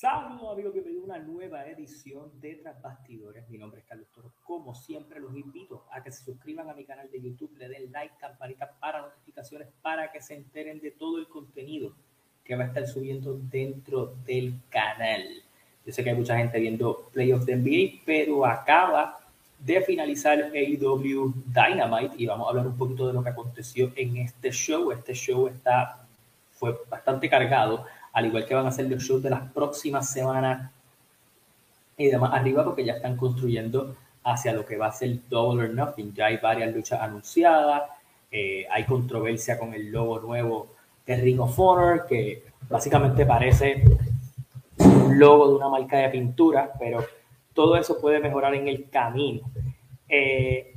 Saludos amigos, bienvenidos a una nueva edición de Tras Bastidores. Mi nombre es Carlos Toro. Como siempre los invito a que se suscriban a mi canal de YouTube, le den like, campanita para notificaciones, para que se enteren de todo el contenido que va a estar subiendo dentro del canal. Yo sé que hay mucha gente viendo Playoffs de NBA, pero acaba de finalizar AEW Dynamite y vamos a hablar un poquito de lo que aconteció en este show. Este show está, fue bastante cargado al igual que van a ser los shows de las próximas semanas y demás arriba, porque ya están construyendo hacia lo que va a ser Double or Nothing. Ya hay varias luchas anunciadas, eh, hay controversia con el logo nuevo de Ring of Honor, que básicamente parece un logo de una marca de pintura, pero todo eso puede mejorar en el camino. Eh,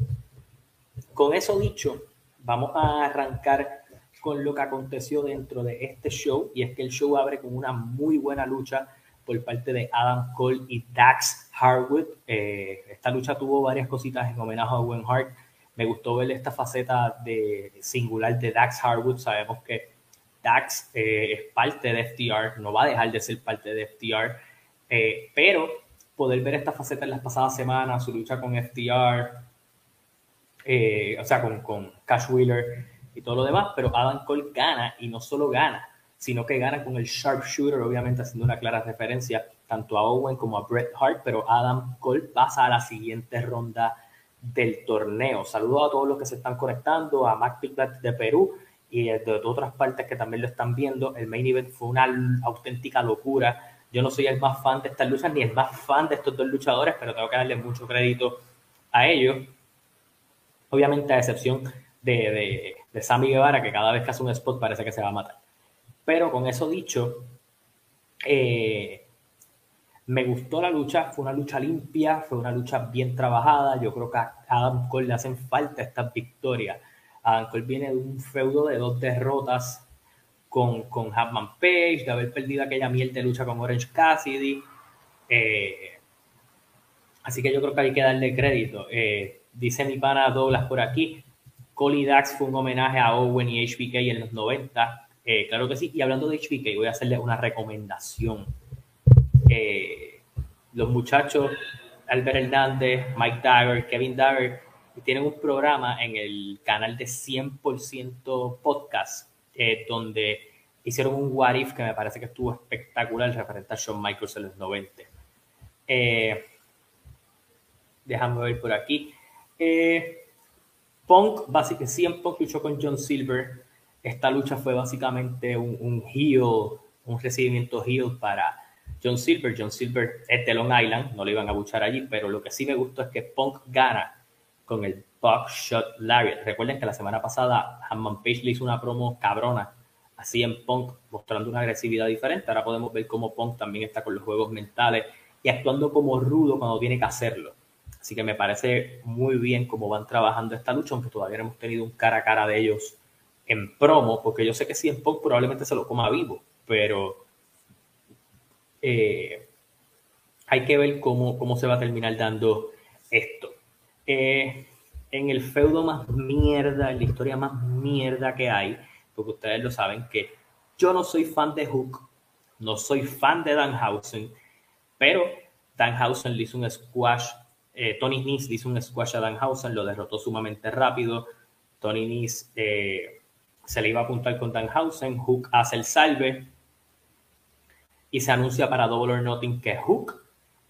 con eso dicho, vamos a arrancar con lo que aconteció dentro de este show y es que el show abre con una muy buena lucha por parte de Adam Cole y Dax Harwood. Eh, esta lucha tuvo varias cositas en homenaje a Owen Hart. Me gustó ver esta faceta de singular de Dax Harwood. Sabemos que Dax eh, es parte de FTR, no va a dejar de ser parte de FTR, eh, pero poder ver esta faceta en las pasadas semanas, su lucha con FTR, o sea, con, con Cash Wheeler, y todo lo demás, pero Adam Cole gana y no solo gana, sino que gana con el sharpshooter, obviamente haciendo una clara referencia tanto a Owen como a Bret Hart, pero Adam Cole pasa a la siguiente ronda del torneo. Saludo a todos los que se están conectando, a Mac Pickett de Perú y de otras partes que también lo están viendo. El main event fue una auténtica locura. Yo no soy el más fan de estas luchas ni el más fan de estos dos luchadores, pero tengo que darle mucho crédito a ellos. Obviamente, a excepción de, de, Sammy Guevara, que cada vez que hace un spot parece que se va a matar. Pero con eso dicho, eh, me gustó la lucha, fue una lucha limpia, fue una lucha bien trabajada. Yo creo que a Adam Cole le hacen falta estas victorias. Adam Cole viene de un feudo de dos derrotas con, con Hatman Page, de haber perdido aquella miel de lucha con Orange Cassidy. Eh, así que yo creo que hay que darle crédito. Eh, dice mi pana Douglas por aquí, Dax fue un homenaje a Owen y HBK en los 90. Eh, claro que sí. Y hablando de HBK, voy a hacerle una recomendación. Eh, los muchachos, Albert Hernández, Mike Dagger, Kevin Dagger, tienen un programa en el canal de 100% Podcast, eh, donde hicieron un What If que me parece que estuvo espectacular referente a Shawn Michaels en los 90. déjame ver por aquí. Punk, básicamente, 100 Punk luchó con John Silver. Esta lucha fue básicamente un, un heel, un recibimiento heel para John Silver. John Silver es de Long Island, no le iban a buchar allí, pero lo que sí me gustó es que Punk gana con el Buckshot Lariat. Recuerden que la semana pasada Hammond Page le hizo una promo cabrona así en Punk, mostrando una agresividad diferente. Ahora podemos ver cómo Punk también está con los juegos mentales y actuando como rudo cuando tiene que hacerlo. Así que me parece muy bien cómo van trabajando esta lucha, aunque todavía no hemos tenido un cara a cara de ellos en promo, porque yo sé que si en Punk probablemente se lo coma vivo, pero eh, hay que ver cómo, cómo se va a terminar dando esto. Eh, en el feudo más mierda, en la historia más mierda que hay, porque ustedes lo saben que yo no soy fan de Hook, no soy fan de Danhausen, pero Danhausen le hizo un squash eh, Tony Nese hizo un squash a Danhausen, lo derrotó sumamente rápido. Tony Nese eh, se le iba a apuntar con Danhausen. Hook hace el salve y se anuncia para Double or Nothing que Hook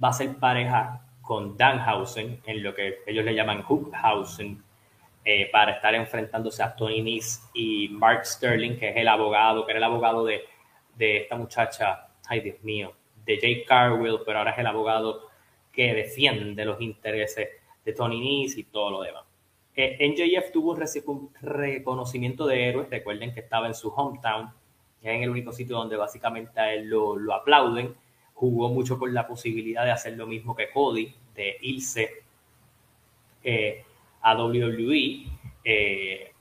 va a ser pareja con Danhausen en lo que ellos le llaman Hookhausen eh, para estar enfrentándose a Tony Nese y Mark Sterling, que es el abogado, que era el abogado de, de esta muchacha, ay Dios mío, de Jake Carwill, pero ahora es el abogado que defiende los intereses de Tony Nese y todo lo demás. Eh, NJF tuvo un reconocimiento de héroes, recuerden que estaba en su hometown, en el único sitio donde básicamente a él lo, lo aplauden, jugó mucho con la posibilidad de hacer lo mismo que Cody, de irse eh, a WWE, eh,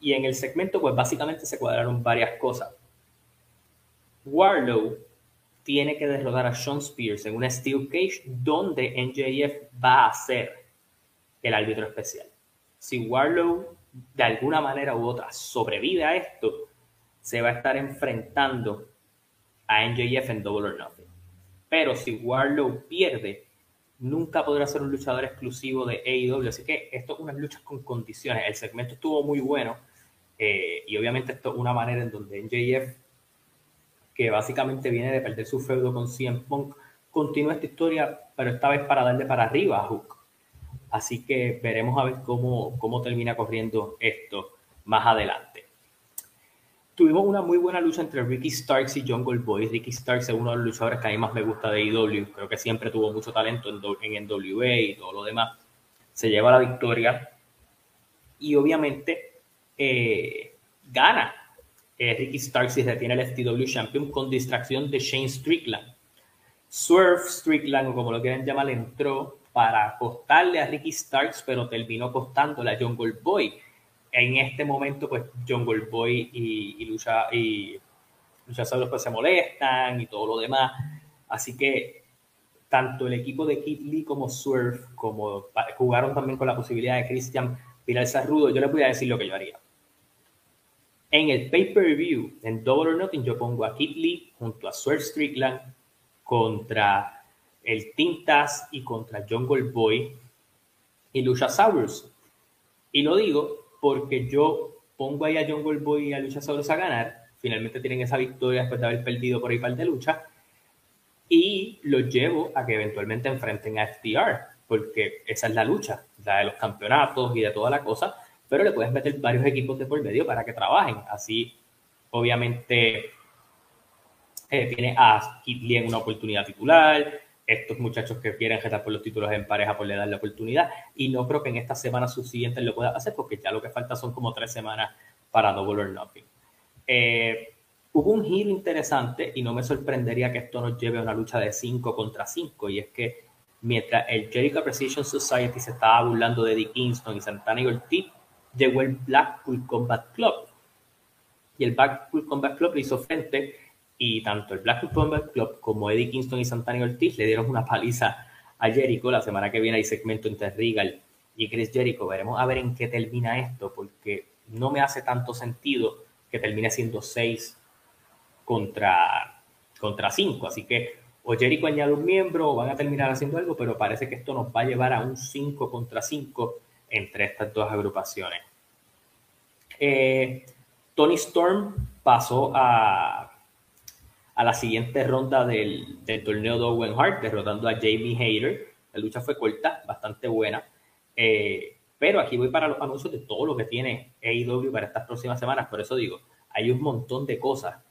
y en el segmento pues básicamente se cuadraron varias cosas. Warlow tiene que derrotar a Sean Spears en una Steel Cage donde NJF va a ser el árbitro especial. Si Warlow de alguna manera u otra sobrevive a esto, se va a estar enfrentando a NJF en Double or Nothing. pero si Warlow pierde, nunca podrá ser un luchador exclusivo de AEW. Así que esto es unas luchas con condiciones. El segmento estuvo muy bueno eh, y obviamente esto es una manera en donde NJF, que básicamente viene de perder su feudo con CM Punk, continúa esta historia, pero esta vez para darle para arriba a Hook. Así que veremos a ver cómo, cómo termina corriendo esto más adelante. Tuvimos una muy buena lucha entre Ricky Starks y Jungle Boy. Ricky Starks es uno de los luchadores que a mí más me gusta de IW. Creo que siempre tuvo mucho talento en, en NWA y todo lo demás. Se lleva la victoria y obviamente eh, gana eh, Ricky Starks y retiene el FTW Champion con distracción de Shane Strickland. Swerve Strickland, o como lo quieren llamar, entró para costarle a Ricky Starks, pero terminó costándole a Jungle Boy en este momento, pues Jungle Boy y, y Lucha y Lucha pues se molestan y todo lo demás. Así que tanto el equipo de Kid Lee como Swerve, como jugaron también con la posibilidad de Christian Pilar Rudo, yo les voy a decir lo que yo haría. En el pay-per-view, en Double or Nothing, yo pongo a Kid Lee junto a Swerve Strickland contra el Tintas y contra Jungle Boy y Luchasaurus. Y lo digo porque yo pongo ahí a John Goldboy y a Luchasaurus a ganar, finalmente tienen esa victoria después de haber perdido por ahí par de lucha, y los llevo a que eventualmente enfrenten a FTR, porque esa es la lucha, la de los campeonatos y de toda la cosa, pero le puedes meter varios equipos de por medio para que trabajen. Así, obviamente, eh, tiene a Kid Lee en una oportunidad titular, estos muchachos que quieren gestar por los títulos en pareja, por le dar la oportunidad. Y no creo que en estas semanas subsiguientes lo pueda hacer, porque ya lo que falta son como tres semanas para Double or Nothing. Eh, hubo un giro interesante y no me sorprendería que esto nos lleve a una lucha de 5 contra 5. Y es que mientras el Jericho Precision Society se estaba burlando de Eddie Kingston y Santana y Ortiz, llegó el Blackpool Combat Club. Y el Blackpool Combat Club le hizo frente y tanto el Blackpool Combat Club como Eddie Kingston y Santana Ortiz le dieron una paliza a Jericho. La semana que viene hay segmento entre Regal y Chris Jericho. Veremos a ver en qué termina esto, porque no me hace tanto sentido que termine siendo 6 contra, contra 5. Así que o Jericho añade un miembro o van a terminar haciendo algo, pero parece que esto nos va a llevar a un 5 contra 5 entre estas dos agrupaciones. Eh, Tony Storm pasó a, a la siguiente ronda del, torneo de Owen Hart, derrotando a Jamie Hayter. La lucha fue corta, bastante buena. Eh, pero aquí voy para los anuncios de todo lo que tiene AEW para estas próximas semanas. Por eso digo, hay un montón de cosas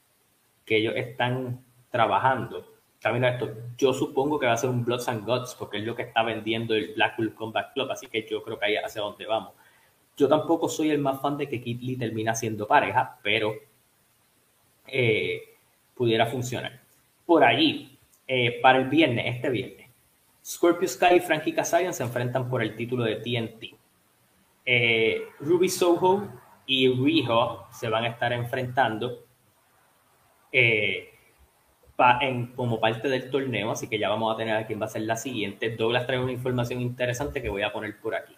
que ellos están trabajando. También esto, yo supongo que va a ser un Bloods and Guts, porque es lo que está vendiendo el Blackpool Combat Club, así que yo creo que ahí hacia donde vamos. Yo tampoco soy el más fan de que Kid Lee termina siendo pareja, pero eh, pudiera funcionar. Por allí, eh, para el viernes, este viernes, Scorpio Sky y Frankie Kasabian se enfrentan por el título de TNT. Eh, Ruby Soho y Riho se van a estar enfrentando eh, en, como parte del torneo, así que ya vamos a tener a quién va a ser la siguiente. Douglas trae una información interesante que voy a poner por aquí.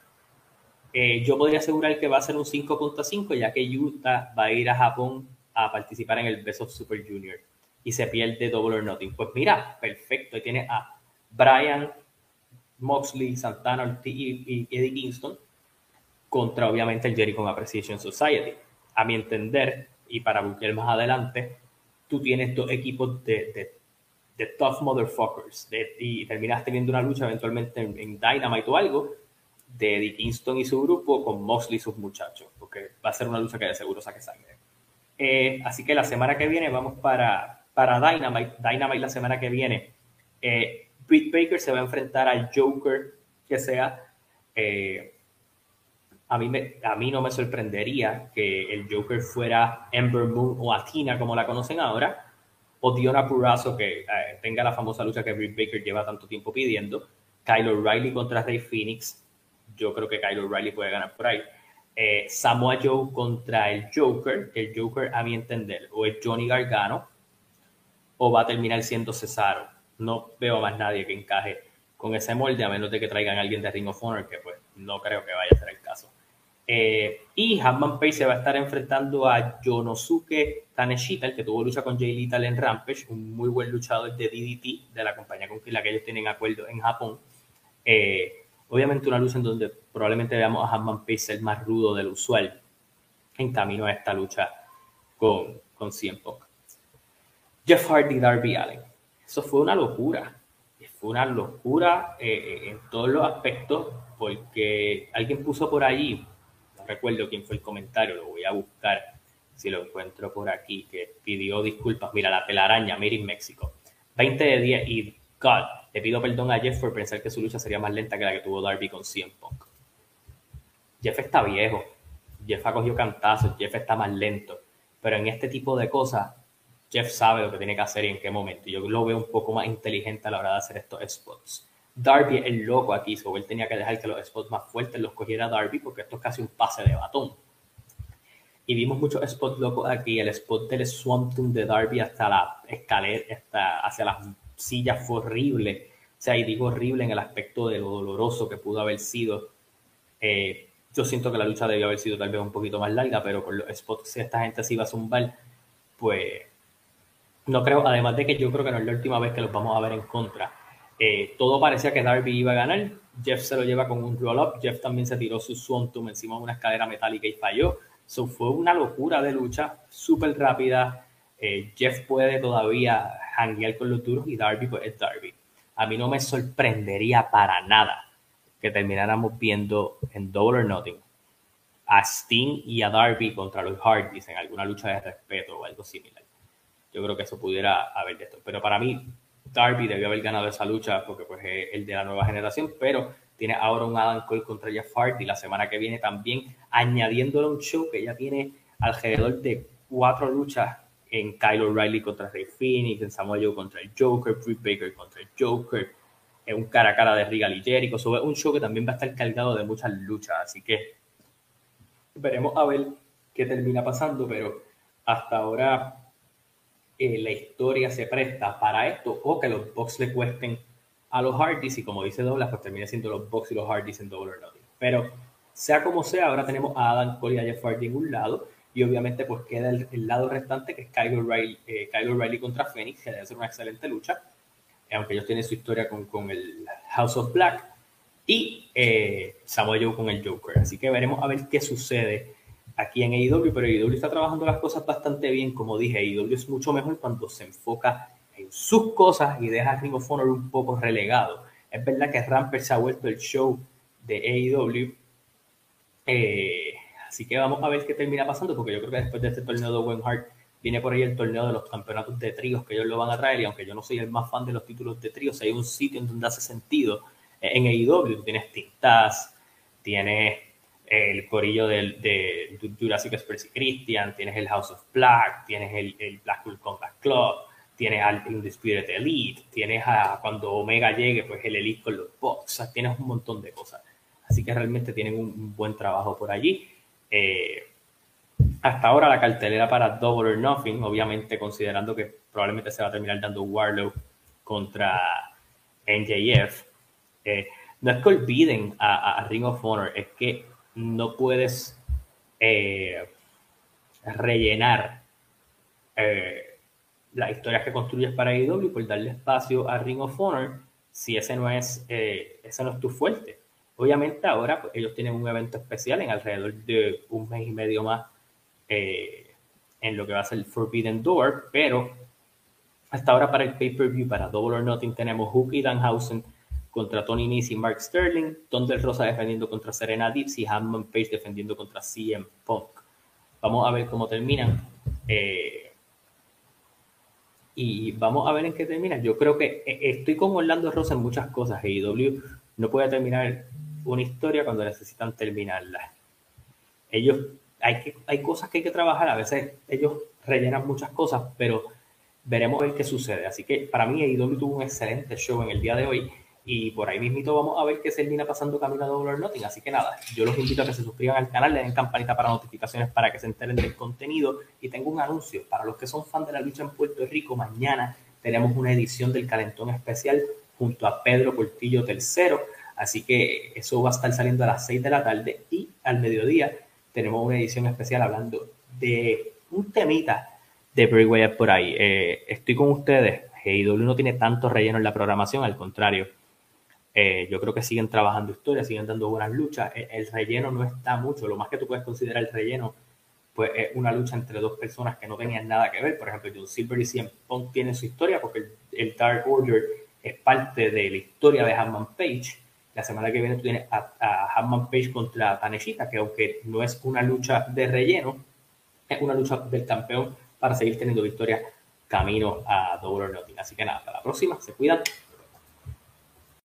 yo podría asegurar que va a ser un 5.5, ya que Utah va a ir a Japón a participar en el Best of Super Junior y se pierde Double or Nothing. Pues mira, perfecto, ahí tiene a Brian, Moxley, Santana Ortiz y, Eddie Kingston contra obviamente el Jericho Appreciation Society. A mi entender, y para buscar más adelante, tú tienes dos equipos de, de, tough motherfuckers y terminas teniendo una lucha eventualmente en, Dynamite o algo de Eddie Kingston y su grupo con Moxley y sus muchachos, porque va a ser una lucha que de seguro saque sangre. Eh, así que la semana que viene vamos para, para Dynamite. Dynamite la semana que viene. Eh, Britt Baker se va a enfrentar al Joker que sea. Eh, a, mí me, a mí no me sorprendería que el Joker fuera Ember Moon o Athena, como la conocen ahora, o Diona Purazo, que tenga la famosa lucha que Britt Baker lleva tanto tiempo pidiendo. Kyle O'Reilly contra Rey Phoenix. Yo creo que Kyle O'Reilly puede ganar por ahí. Eh, Samoa Joe contra el Joker, el Joker, a mi entender, o es Johnny Gargano, o va a terminar siendo Cesaro. No veo más nadie que encaje con ese molde, a menos de que traigan a alguien de Ring of Honor, que pues no creo que vaya a ser el caso. Eh, y Hanman Page se va a estar enfrentando a Yonosuke Taneshita, el que tuvo lucha con Jay Lethal en Rampage, un muy buen luchador de DDT, de la compañía con la que ellos tienen acuerdo en Japón. Eh, obviamente una lucha en donde probablemente veamos a Hanman Page ser más rudo del usual en camino a esta lucha con, con CM. Jeff Hardy, Darby Allen. Eso fue una locura. Fue una locura eh, en todos los aspectos porque alguien puso por allí, recuerdo quién fue el comentario, lo voy a buscar si lo encuentro por aquí, que pidió disculpas. Mira, la telaraña, Made in México. 20 de 10 y God, le pido perdón a Jeff por pensar que su lucha sería más lenta que la que tuvo Darby con CM Punk. Jeff está viejo, Jeff ha cogido cantazos, Jeff está más lento, pero en este tipo de cosas, Jeff sabe lo que tiene que hacer y en qué momento. Yo lo veo un poco más inteligente a la hora de hacer estos spots. Darby el loco aquí, so él tenía que dejar que los spots más fuertes los cogiera Darby porque esto es casi un pase de batón. Y vimos muchos spots locos aquí. El spot del Swamp de Darby hasta la escalera, hasta, hacia las sillas fue horrible. O sea, y digo horrible en el aspecto de lo doloroso que pudo haber sido. Eh, yo siento que la lucha debió haber sido tal vez un poquito más larga, pero con los spots, si esta gente se iba a zumbar, pues no creo, además de que yo creo que no es la última vez que los vamos a ver en contra. Eh, todo parecía que Darby iba a ganar. Jeff se lo lleva con un roll-up. Jeff también se tiró su Swantum encima de una escalera metálica y falló. So, fue una locura de lucha, súper rápida. Eh, Jeff puede todavía hanguear con los duros y Darby pues es Darby. A mí no me sorprendería para nada que termináramos viendo en Double or Nothing a Sting y a Darby contra los Hardys en alguna lucha de respeto o algo similar. Yo creo que eso pudiera haber de esto. Pero para mí, Darby debió haber ganado esa lucha porque pues, es el de la nueva generación, pero tiene ahora un Adam Cole contra Jeff Hardy la semana que viene también, añadiéndole un show que ya tiene alrededor de cuatro luchas en Kyle O'Reilly contra Ray Phoenix, en Samuel Joe contra el Joker, Britt Baker contra el Joker, en un cara a cara de Regal y Jericho. Sobre un show que también va a estar cargado de muchas luchas, así que veremos a ver qué termina pasando, pero hasta ahora eh, la historia se presta para esto o que los Bucks le cuesten a los Hardys y como dice Douglas, pues termina siendo los Bucks y los Hardys en Double or Nothing. Pero sea como sea, ahora tenemos a Adam Cole y a Jeff Hardy en un lado y obviamente pues queda el, lado restante que es Kyle O'Reilly, eh, Kyle O'Reilly contra Phoenix, que debe ser una excelente lucha, aunque ellos tienen su historia con, con el House of Black y eh, Samoa Joe con el Joker. Así que veremos a ver qué sucede aquí en AEW, pero AEW está trabajando las cosas bastante bien, como dije, AEW es mucho mejor cuando se enfoca en sus cosas y deja a Ring of Honor un poco relegado. Es verdad que Rampage se ha vuelto el show de AEW, eh, así que vamos a ver qué termina pasando, porque yo creo que después de este torneo de Owen Hart viene por ahí el torneo de los campeonatos de tríos que ellos lo van a traer, y aunque yo no soy el más fan de los títulos de tríos, hay un sitio en donde hace sentido. En AEW tienes Tintas, tienes el corillo de Jurassic Express y Christian, tienes el House of Black, tienes el, el Blackpool Combat Club, tienes al Undisputed Elite, tienes a cuando Omega llegue, pues el Elite con los Bucks, tienes un montón de cosas. Así que realmente tienen un, buen trabajo por allí. Eh, hasta ahora la cartelera para Double or Nothing, obviamente considerando que probablemente se va a terminar dando Warlow contra NJF. Eh, no es que olviden a Ring of Honor, es que no puedes eh, rellenar eh, las historias que construyes para IW por darle espacio a Ring of Honor si ese no es, eh, ese no es tu fuerte. Obviamente ahora pues, ellos tienen un evento especial en alrededor de un mes y medio más en lo que va a ser Forbidden Door, pero hasta ahora para el pay-per-view, para Double or Nothing, tenemos Hook y Danhausen contra Tony Nese y Mark Sterling, Thunder Rosa defendiendo contra Serena Deeps y Hammond Page defendiendo contra CM Punk. Vamos a ver cómo terminan. Eh, y vamos a ver en qué termina. Yo creo que eh, estoy con Orlando Rosa en muchas cosas. AEW no puede terminar una historia cuando necesitan terminarla. Ellos, hay, hay cosas que hay que trabajar. A veces ellos rellenan muchas cosas, pero veremos ver qué sucede. Así que para mí AEW tuvo un excelente show en el día de hoy y por ahí mismito vamos a ver qué termina pasando camino a Double or Nothing. Así que nada, yo los invito a que se suscriban al canal, le den campanita para notificaciones para que se enteren del contenido. Y tengo un anuncio para los que son fans de la lucha en Puerto Rico. Mañana tenemos una edición del Calentón Especial junto a Pedro Portillo III. Así que eso va a estar saliendo a las 6 de la tarde y al mediodía tenemos una edición especial hablando de un temita de Bray Wyatt por ahí. Eh, estoy con ustedes. AEW no tiene tanto relleno en la programación, al contrario. Eh, yo creo que siguen trabajando historias, siguen dando buenas luchas. El, el, relleno no está mucho. Lo más que tú puedes considerar el relleno, pues es una lucha entre dos personas que no tenían nada que ver. Por ejemplo, John Silver y CM Punk tienen su historia porque el, el Dark Order es parte de la historia de Hanman Page. La semana que viene tú tienes a, a Hanman Page contra Taneshita, que aunque no es una lucha de relleno, es una lucha del campeón para seguir teniendo victorias camino a Double or Nothing. Así que nada, hasta la próxima, se cuidan.